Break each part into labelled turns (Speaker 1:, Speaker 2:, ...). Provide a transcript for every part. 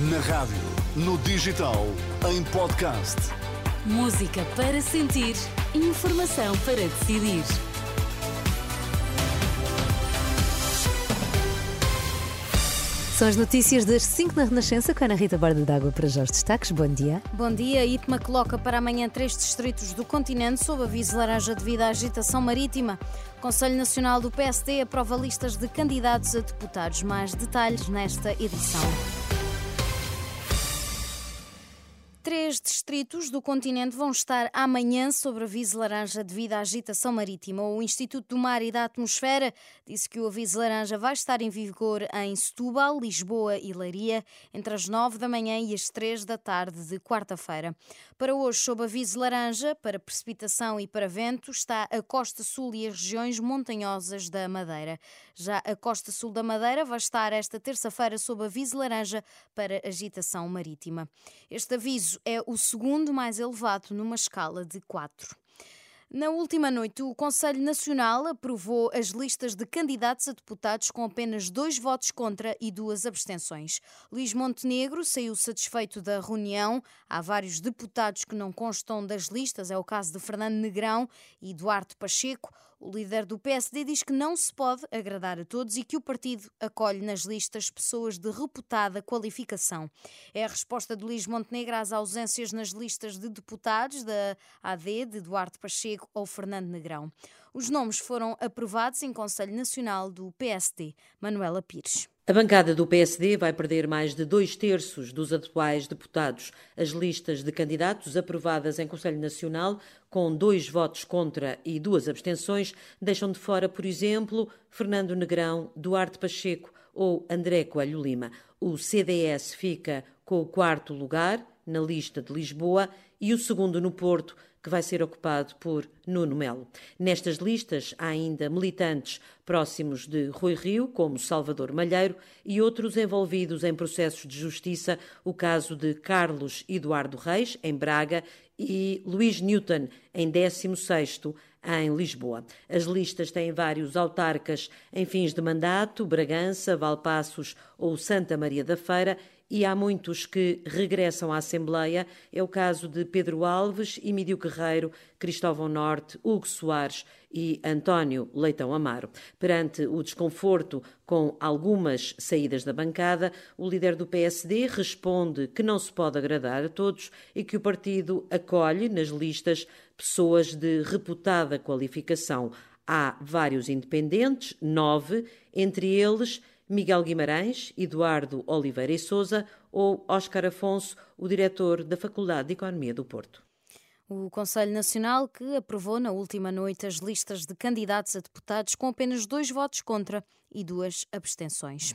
Speaker 1: Na rádio, no digital, em podcast.
Speaker 2: Música para sentir, informação para decidir. São as notícias das 5 na Renascença com a Ana Rita Borda d'Água para já os destaques. Bom dia.
Speaker 3: Bom dia. IPMA coloca para amanhã três distritos do continente sob aviso laranja devido à agitação marítima. O Conselho Nacional do PSD aprova listas de candidatos a deputados. Mais detalhes nesta edição. Três distritos do continente vão estar amanhã sob aviso laranja devido à agitação marítima. O Instituto do Mar e da Atmosfera disse que o aviso laranja vai estar em vigor em Setúbal, Lisboa e Leiria entre as nove da manhã e as três da tarde de quarta-feira. Para hoje, sob aviso laranja para precipitação e para vento, está a costa sul e as regiões montanhosas da Madeira. Já a costa sul da Madeira vai estar esta terça-feira sob aviso laranja para agitação marítima. Este aviso é o segundo mais elevado numa escala de 4. Na última noite, o Conselho Nacional aprovou as listas de candidatos a deputados com apenas dois votos contra e duas abstenções. Luís Montenegro saiu satisfeito da reunião. Há vários deputados que não constam das listas, é o caso de Fernando Negrão e Duarte Pacheco. O líder do PSD diz que não se pode agradar a todos e que o partido acolhe nas listas pessoas de reputada qualificação. É a resposta de Luís Montenegro às ausências nas listas de deputados da AD, de Duarte Pacheco ou Fernando Negrão. Os nomes foram aprovados em Conselho Nacional do PSD. Manuela Pires.
Speaker 4: A bancada do PSD vai perder mais de dois terços dos atuais deputados. As listas de candidatos aprovadas em Conselho Nacional, com dois votos contra e duas abstenções, deixam de fora, por exemplo, Fernando Negrão, Duarte Pacheco ou André Coelho Lima. O CDS fica com o quarto lugar na lista de Lisboa e o segundo no Porto, que vai ser ocupado por Nuno Melo. Nestas listas há ainda militantes próximos de Rui Rio, como Salvador Malheiro, e outros envolvidos em processos de justiça, o caso de Carlos Eduardo Reis, em Braga, e Luís Newton, em 16º, em Lisboa. As listas têm vários autarcas em fins de mandato, Bragança, Valpassos ou Santa Maria da Feira, e há muitos que regressam à Assembleia. É o caso de Pedro Alves, Emílio Guerreiro, Cristóvão Norte, Hugo Soares e António Leitão Amaro. Perante o desconforto com algumas saídas da bancada, o líder do PSD responde que não se pode agradar a todos e que o partido acolhe nas listas pessoas de reputada qualificação. Há vários independentes, nove, entre eles Miguel Guimarães, Eduardo Oliveira e Souza ou Óscar Afonso, o diretor da Faculdade de Economia do Porto.
Speaker 3: O Conselho Nacional que aprovou na última noite as listas de candidatos a deputados com apenas dois votos contra e duas abstenções.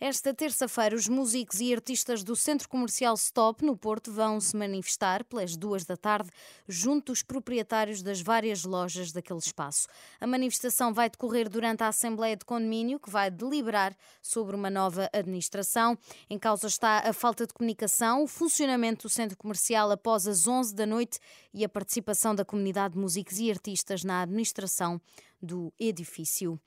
Speaker 3: Esta terça-feira, os músicos e artistas do Centro Comercial Stop, no Porto, vão se manifestar pelas duas da tarde junto aos proprietários das várias lojas daquele espaço. A manifestação vai decorrer durante a Assembleia de Condomínio, que vai deliberar sobre uma nova administração. Em causa está a falta de comunicação, o funcionamento do Centro Comercial após as 11 da noite e a participação da comunidade de músicos e artistas na administração do edifício.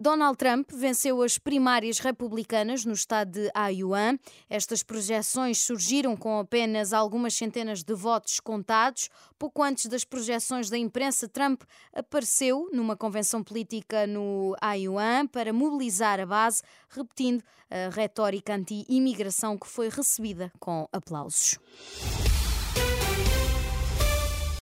Speaker 3: Donald Trump venceu as primárias republicanas no estado de Iowa. Estas projeções surgiram com apenas algumas centenas de votos contados. Pouco antes das projeções da imprensa, Trump apareceu numa convenção política no Iowa para mobilizar a base, repetindo a retórica anti-imigração que foi recebida com aplausos.